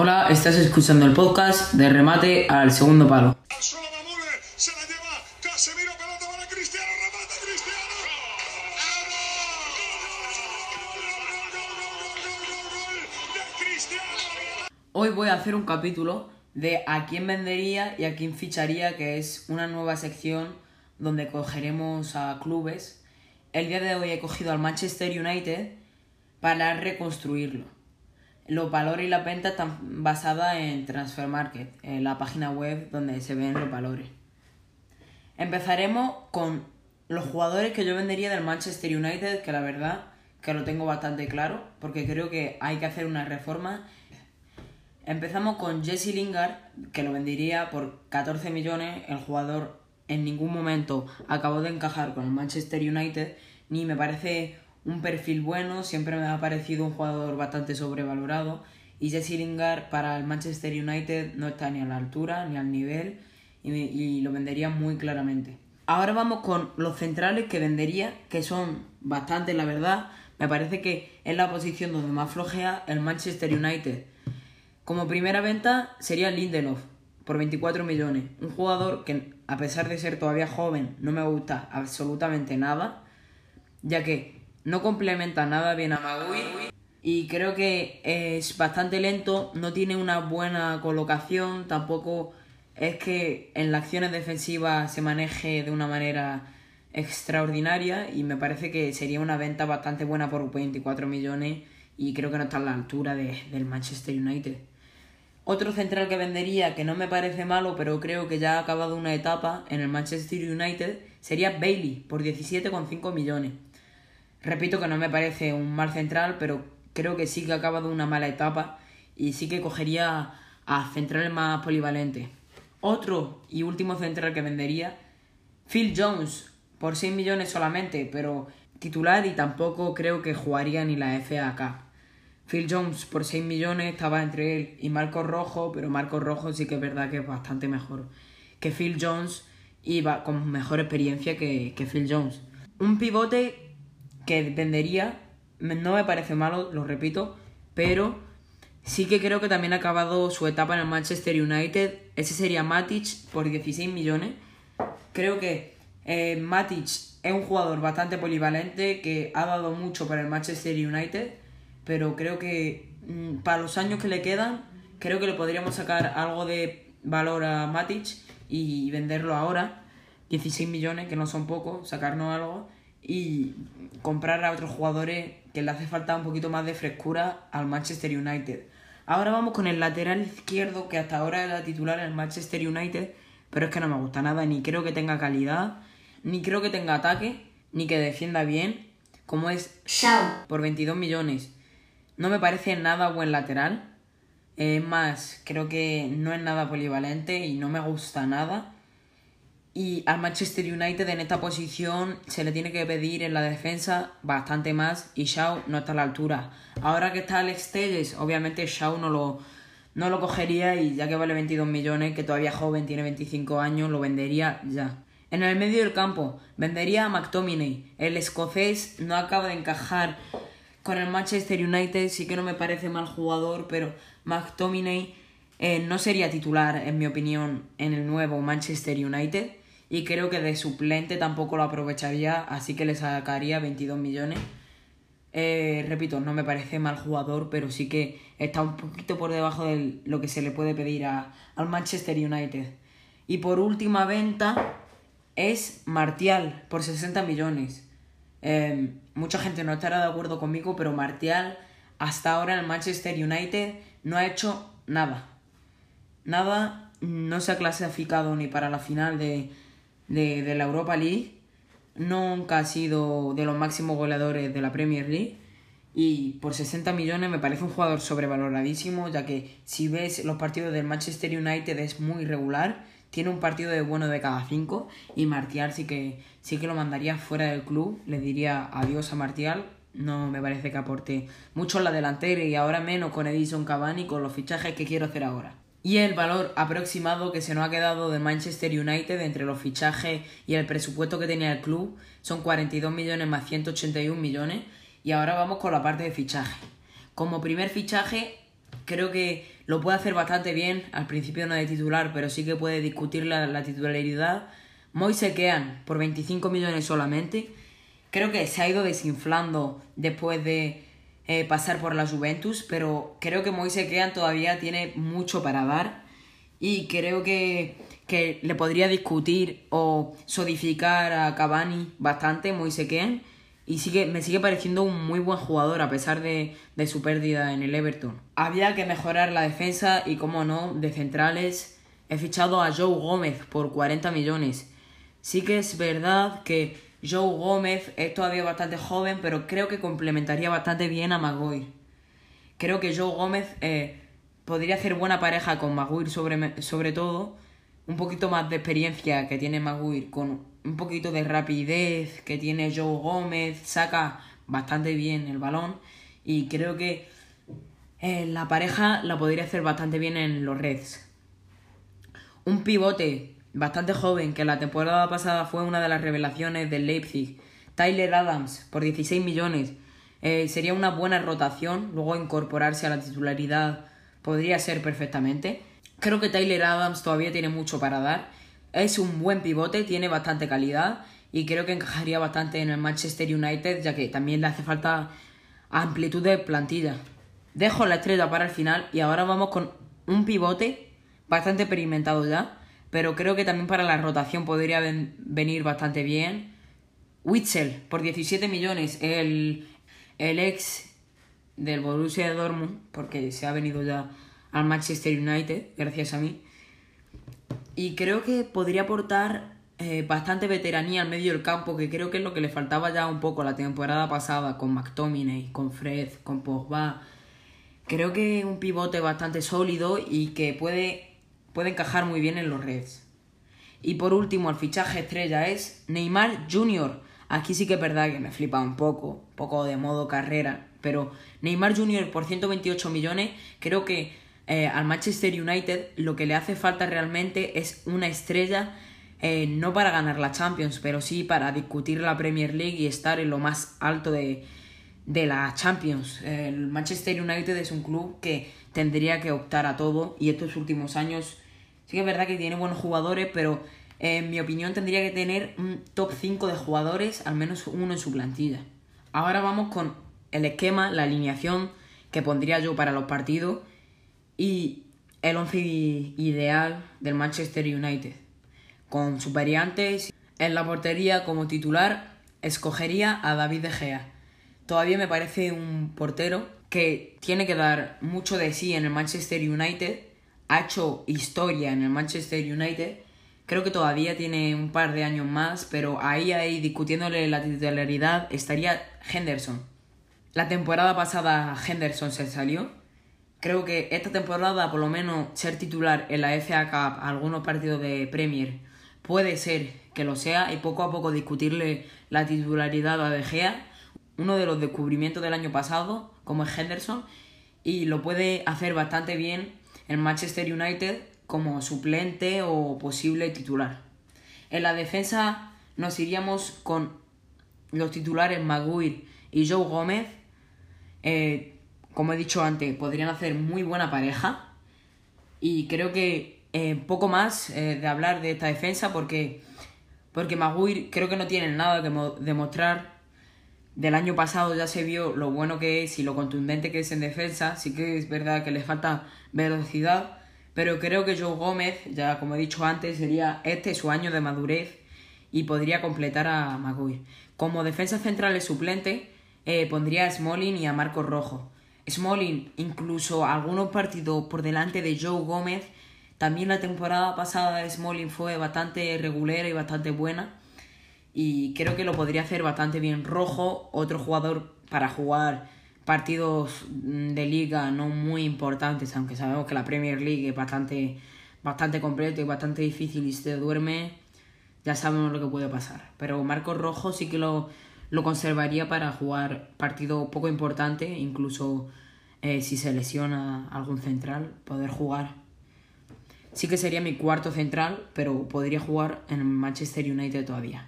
Hola, estás escuchando el podcast de remate al segundo palo. Hoy voy a hacer un capítulo de a quién vendería y a quién ficharía, que es una nueva sección donde cogeremos a clubes. El día de hoy he cogido al Manchester United para reconstruirlo. Los valores y la venta están basadas en Transfer Market, en la página web donde se ven los valores. Empezaremos con los jugadores que yo vendería del Manchester United, que la verdad que lo tengo bastante claro, porque creo que hay que hacer una reforma. Empezamos con Jesse Lingard, que lo vendería por 14 millones. El jugador en ningún momento acabó de encajar con el Manchester United, ni me parece un perfil bueno, siempre me ha parecido un jugador bastante sobrevalorado. Y Jesse Lingard para el Manchester United no está ni a la altura ni al nivel y, lo vendería muy claramente. Ahora vamos con los centrales que vendería, que son bastantes, la verdad. Me parece que es la posición donde más flojea el Manchester United. Como primera venta sería Lindelof, por 24 millones. Un jugador que, a pesar de ser todavía joven, no me gusta absolutamente nada, ya que no complementa nada bien a Maguire y creo que es bastante lento, no tiene una buena colocación, tampoco es que en las acciones defensivas se maneje de una manera extraordinaria y me parece que sería una venta bastante buena por 24 millones y creo que no está a la altura de- del Manchester United. Otro central que vendería, que no me parece malo, pero creo que ya ha acabado una etapa en el Manchester United, sería Bailey, por 17,5 millones. Repito que no me parece un mal central, pero creo que sí que ha acabado una mala etapa y sí que cogería a centrales más polivalentes. Otro y último central que vendería, Phil Jones, por 6 millones solamente, pero titular y tampoco creo que jugaría ni la FA. Phil Jones por 6 millones estaba entre él y Marcos Rojo, pero Marcos Rojo sí que es verdad que es bastante mejor que Phil Jones y con mejor experiencia que, que Phil Jones. Un pivote que vendería, no me parece malo, lo repito, pero sí que creo que también ha acabado su etapa en el Manchester United. Ese sería Matic por 16 millones. Creo que eh, Matic es un jugador bastante polivalente que ha dado mucho para el Manchester United, pero creo que mm, para los años que le quedan, creo que le podríamos sacar algo de valor a Matic y venderlo ahora. 16 millones, que no son pocos, sacarnos algo y comprar a otros jugadores que le hace falta un poquito más de frescura al Manchester United. Ahora vamos con el lateral izquierdo, que hasta ahora era titular en el Manchester United, pero es que no me gusta nada, ni creo que tenga calidad, ni creo que tenga ataque, ni que defienda bien, como es Shaw, por 22 millones. No me parece nada buen lateral. Es más, creo que no es nada polivalente y no me gusta nada. Y al Manchester United en esta posición se le tiene que pedir en la defensa bastante más y Shaw no está a la altura. Ahora que está Alex Telles, obviamente Shaw no lo, no lo cogería y ya que vale 22 millones, que todavía joven, tiene 25 años, lo vendería ya. En el medio del campo, vendería a McTominay. El escocés no acaba de encajar con el Manchester United, sí que no me parece mal jugador, pero McTominay eh, no sería titular, en mi opinión, en el nuevo Manchester United. Y creo que de suplente tampoco lo aprovecharía, así que le sacaría 22 millones. Eh, repito, no me parece mal jugador, pero sí que está un poquito por debajo de lo que se le puede pedir a- al Manchester United. Y por última venta es Martial, por 60 millones. Eh, mucha gente no estará de acuerdo conmigo, pero Martial hasta ahora en el Manchester United no ha hecho nada. Nada, no se ha clasificado ni para la final de, de, la Europa League. Nunca ha sido de los máximos goleadores de la Premier League. Y por 60 millones me parece un jugador sobrevaloradísimo, ya que si ves los partidos del Manchester United es muy regular. Tiene un partido de bueno de cada cinco. Y Martial sí que, sí que lo mandaría fuera del club. Le diría adiós a Martial. No me parece que aporte mucho en la delantera y ahora menos con Edison Cavani con los fichajes que quiero hacer ahora. Y el valor aproximado que se nos ha quedado de Manchester United entre los fichajes y el presupuesto que tenía el club son 42 millones más 181 millones. Y ahora vamos con la parte de fichaje. Como primer fichaje, creo que lo puede hacer bastante bien. Al principio no de titular, pero sí que puede discutir la, la titularidad. Moise Kean por 25 millones solamente. Creo que se ha ido desinflando después de eh, pasar por la Juventus, pero creo que Moise Kean todavía tiene mucho para dar y creo que, que le podría discutir o sodificar a Cavani bastante Moise Kean y sigue, me sigue pareciendo un muy buen jugador a pesar de, de su pérdida en el Everton. Había que mejorar la defensa y, como no, de centrales he fichado a Joe Gómez por 40 millones. Sí que es verdad que Joe Gómez es todavía bastante joven, pero creo que complementaría bastante bien a Maguire. Creo que Joe Gómez eh, podría hacer buena pareja con Maguire sobre, sobre todo. Un poquito más de experiencia que tiene Maguire, con un poquito de rapidez que tiene Joe Gómez, saca bastante bien el balón y creo que eh, la pareja la podría hacer bastante bien en los Reds. Un pivote bastante joven que la temporada pasada fue una de las revelaciones del Leipzig, Tyler Adams por 16 millones. Eh, sería una buena rotación, luego incorporarse a la titularidad podría ser perfectamente. Creo que Tyler Adams todavía tiene mucho para dar es un buen pivote, tiene bastante calidad y creo que encajaría bastante en el Manchester United, ya que también le hace falta amplitud de plantilla. Dejo la estrella para el final y ahora vamos con un pivote bastante experimentado ya, pero creo que también para la rotación podría venir bastante bien. Witzel, por 17 millones, el, el ex del Borussia Dortmund, porque se ha venido ya al Manchester United, gracias a mí y creo que podría aportar eh, bastante veteranía al medio del campo, que creo que es lo que le faltaba ya un poco la temporada pasada con McTominay, con Fred, con Pogba. Creo que un pivote bastante sólido y que puede, puede encajar muy bien en los Reds. Y por último, el fichaje estrella es Neymar Jr. Aquí sí que es verdad que me flipa un poco, un poco de modo carrera, pero Neymar Jr. por 128 millones creo que eh, al Manchester United lo que le hace falta realmente es una estrella, eh, no para ganar la Champions, pero sí para discutir la Premier League y estar en lo más alto de, de la Champions. El Manchester United es un club que tendría que optar a todo y estos últimos años sí que es verdad que tiene buenos jugadores, pero en mi opinión tendría que tener un top 5 de jugadores, al menos uno en su plantilla. Ahora vamos con el esquema, la alineación que pondría yo para los partidos y el once ideal del Manchester United. Con sus variantes, en la portería como titular escogería a David De Gea. Todavía me parece un portero que tiene que dar mucho de sí en el Manchester United. Ha hecho historia en el Manchester United. Creo que todavía tiene un par de años más, pero ahí, ahí, discutiéndole la titularidad, estaría Henderson. La temporada pasada Henderson se salió creo que esta temporada, por lo menos, ser titular en la FA Cup, algunos partidos de Premier, puede ser que lo sea y poco a poco discutirle la titularidad a De Gea, uno de los descubrimientos del año pasado, como es Henderson, y lo puede hacer bastante bien en Manchester United como suplente o posible titular. En la defensa nos iríamos con los titulares Maguire y Joe Gómez. Eh, como he dicho antes, podrían hacer muy buena pareja. Y creo que eh, poco más eh, de hablar de esta defensa porque, porque Maguire creo que no tiene nada que demostrar. Del año pasado ya se vio lo bueno que es y lo contundente que es en defensa. Sí que es verdad que le falta velocidad. Pero creo que Joe Gómez, ya como he dicho antes, sería este su año de madurez y podría completar a Maguire. Como defensa central suplente, eh, pondría a Smolin y a Marcos Rojo. Smalling incluso algunos partidos por delante de Joe Gómez. También la temporada pasada de Smalling fue bastante regular y bastante buena. Y creo que lo podría hacer bastante bien. Rojo, otro jugador para jugar partidos de liga no muy importantes, aunque sabemos que la Premier League es bastante, bastante completo y bastante difícil y si te duerme ya sabemos lo que puede pasar. Pero Marcos Rojo sí que lo, lo conservaría para jugar partido poco importante, incluso eh, si se lesiona algún central, poder jugar. Sí que sería mi cuarto central, pero podría jugar en Manchester United todavía.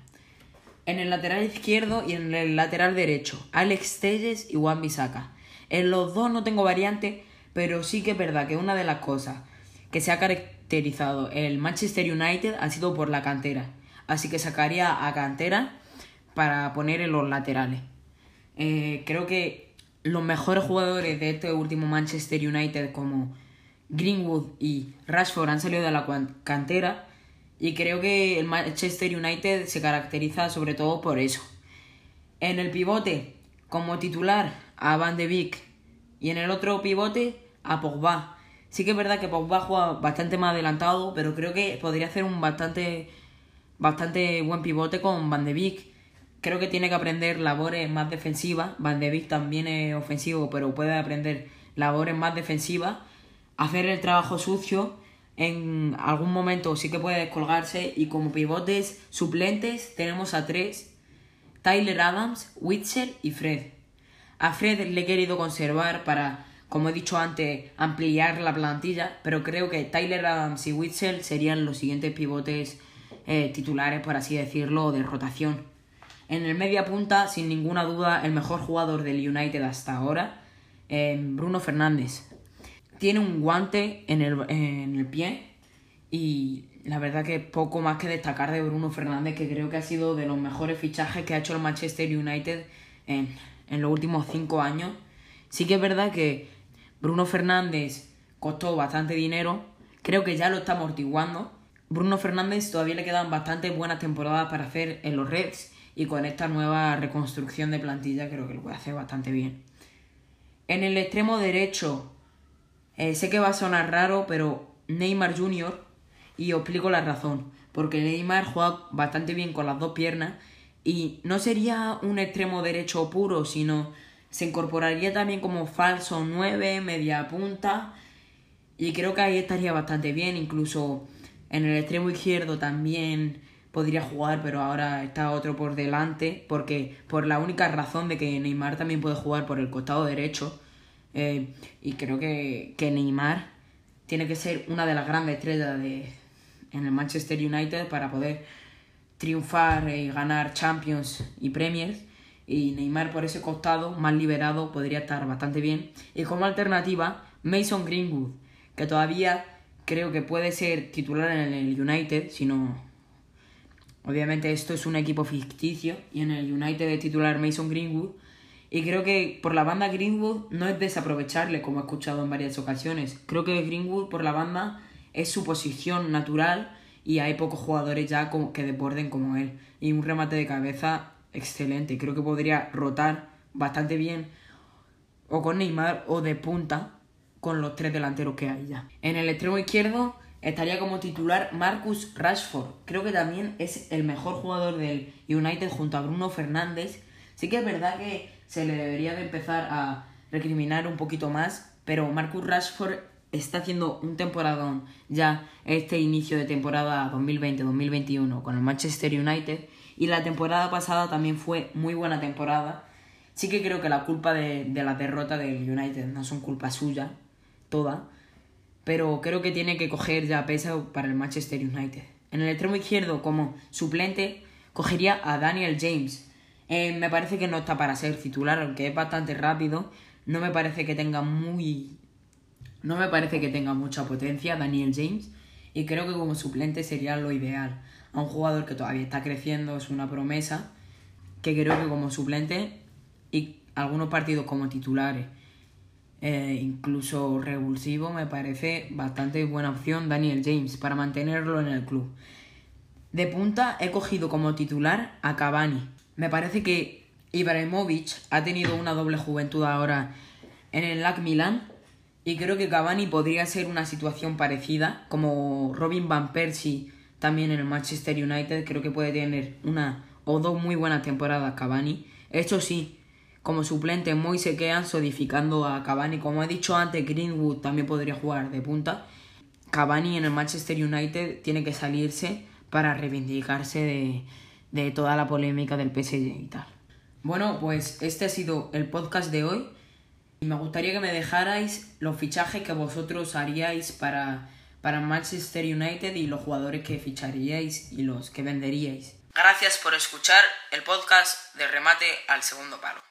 En el lateral izquierdo y en el lateral derecho, Alex Telles y Juan Bisaka. En los dos no tengo variante, Pero sí que es verdad que una de las cosas que se ha caracterizado el Manchester United ha sido por la cantera. Así que sacaría a cantera para poner en los laterales. Eh, creo que los mejores jugadores de este último Manchester United como Greenwood y Rashford han salido de la cantera y creo que el Manchester United se caracteriza sobre todo por eso. En el pivote, como titular, a Van de Beek y en el otro pivote, a Pogba. Sí que es verdad que Pogba juega bastante más adelantado, pero creo que podría hacer un bastante, bastante buen pivote con Van de Beek. Creo que tiene que aprender labores más defensivas. Van de Beek también es ofensivo, pero puede aprender labores más defensivas. Hacer el trabajo sucio. En algún momento sí que puede descolgarse. Y como pivotes suplentes tenemos a tres. Tyler Adams, Witzel y Fred. A Fred le he querido conservar para, como he dicho antes, ampliar la plantilla. Pero creo que Tyler Adams y Witzel serían los siguientes pivotes eh, titulares, por así decirlo, de rotación. En el media punta, sin ninguna duda, el mejor jugador del United hasta ahora, eh, Bruno Fernández. Tiene un guante en el, pie y la verdad que poco más que destacar de Bruno Fernández, que creo que ha sido de los mejores fichajes que ha hecho el Manchester United en, en los últimos cinco años. Sí que es verdad que Bruno Fernández costó bastante dinero, creo que ya lo está amortiguando. Bruno Fernández todavía le quedan bastante buenas temporadas para hacer en los Reds y con esta nueva reconstrucción de plantilla creo que lo puede hacer bastante bien. En el extremo derecho, eh, sé que va a sonar raro, pero Neymar Jr. y os explico la razón. Porque Neymar juega bastante bien con las dos piernas y no sería un extremo derecho puro, sino se incorporaría también como falso 9, media punta. Y creo que ahí estaría bastante bien. Incluso en el extremo izquierdo también podría jugar, pero ahora está otro por delante, porque por la única razón de que Neymar también puede jugar por el costado derecho. Eh, y creo que, que, Neymar tiene que ser una de las grandes estrellas de, en el Manchester United para poder triunfar y ganar Champions y Premiers. Y Neymar por ese costado, más liberado, podría estar bastante bien. Y como alternativa, Mason Greenwood, que todavía creo que puede ser titular en el United, si no Obviamente esto es un equipo ficticio y en el United de titular Mason Greenwood. Y creo que por la banda Greenwood no es desaprovecharle, como he escuchado en varias ocasiones. Creo que Greenwood por la banda es su posición natural y hay pocos jugadores ya que desborden como él. Y un remate de cabeza excelente. Creo que podría rotar bastante bien o con Neymar o de punta con los tres delanteros que hay ya. En el extremo izquierdo estaría como titular Marcus Rashford. Creo que también es el mejor jugador del United junto a Bruno Fernández. Sí que es verdad que se le debería de empezar a recriminar un poquito más, pero Marcus Rashford está haciendo un temporadón ya este inicio de temporada 2020-2021 con el Manchester United y la temporada pasada también fue muy buena temporada. Sí que creo que la culpa de, de la derrota del United no son culpa suya, toda, pero creo que tiene que coger ya peso para el Manchester United. En el extremo izquierdo, como suplente, cogería a Daniel James. Eh, me parece que no está para ser titular, aunque es bastante rápido. No me parece que tenga muy. No me parece que tenga mucha potencia Daniel James. Y creo que como suplente sería lo ideal. A un jugador que todavía está creciendo, es una promesa. Que creo que como suplente y algunos partidos como titulares eh, incluso revulsivo, me parece bastante buena opción Daniel James para mantenerlo en el club. De punta he cogido como titular a Cavani. Me parece que Ibrahimovic ha tenido una doble juventud ahora en el LAC Milan y creo que Cavani podría ser una situación parecida como Robin van Persie también en el Manchester United. Creo que puede tener una o dos muy buenas temporadas Cavani. Esto sí, como suplente Moise Kean sodificando a Cavani. Como he dicho antes, Greenwood también podría jugar de punta. Cavani en el Manchester United tiene que salirse para reivindicarse de, de toda la polémica del PSG y tal. Bueno, pues este ha sido el podcast de hoy. Y me gustaría que me dejarais los fichajes que vosotros haríais para, para Manchester United y los jugadores que ficharíais y los que venderíais. Gracias por escuchar el podcast de remate al segundo palo.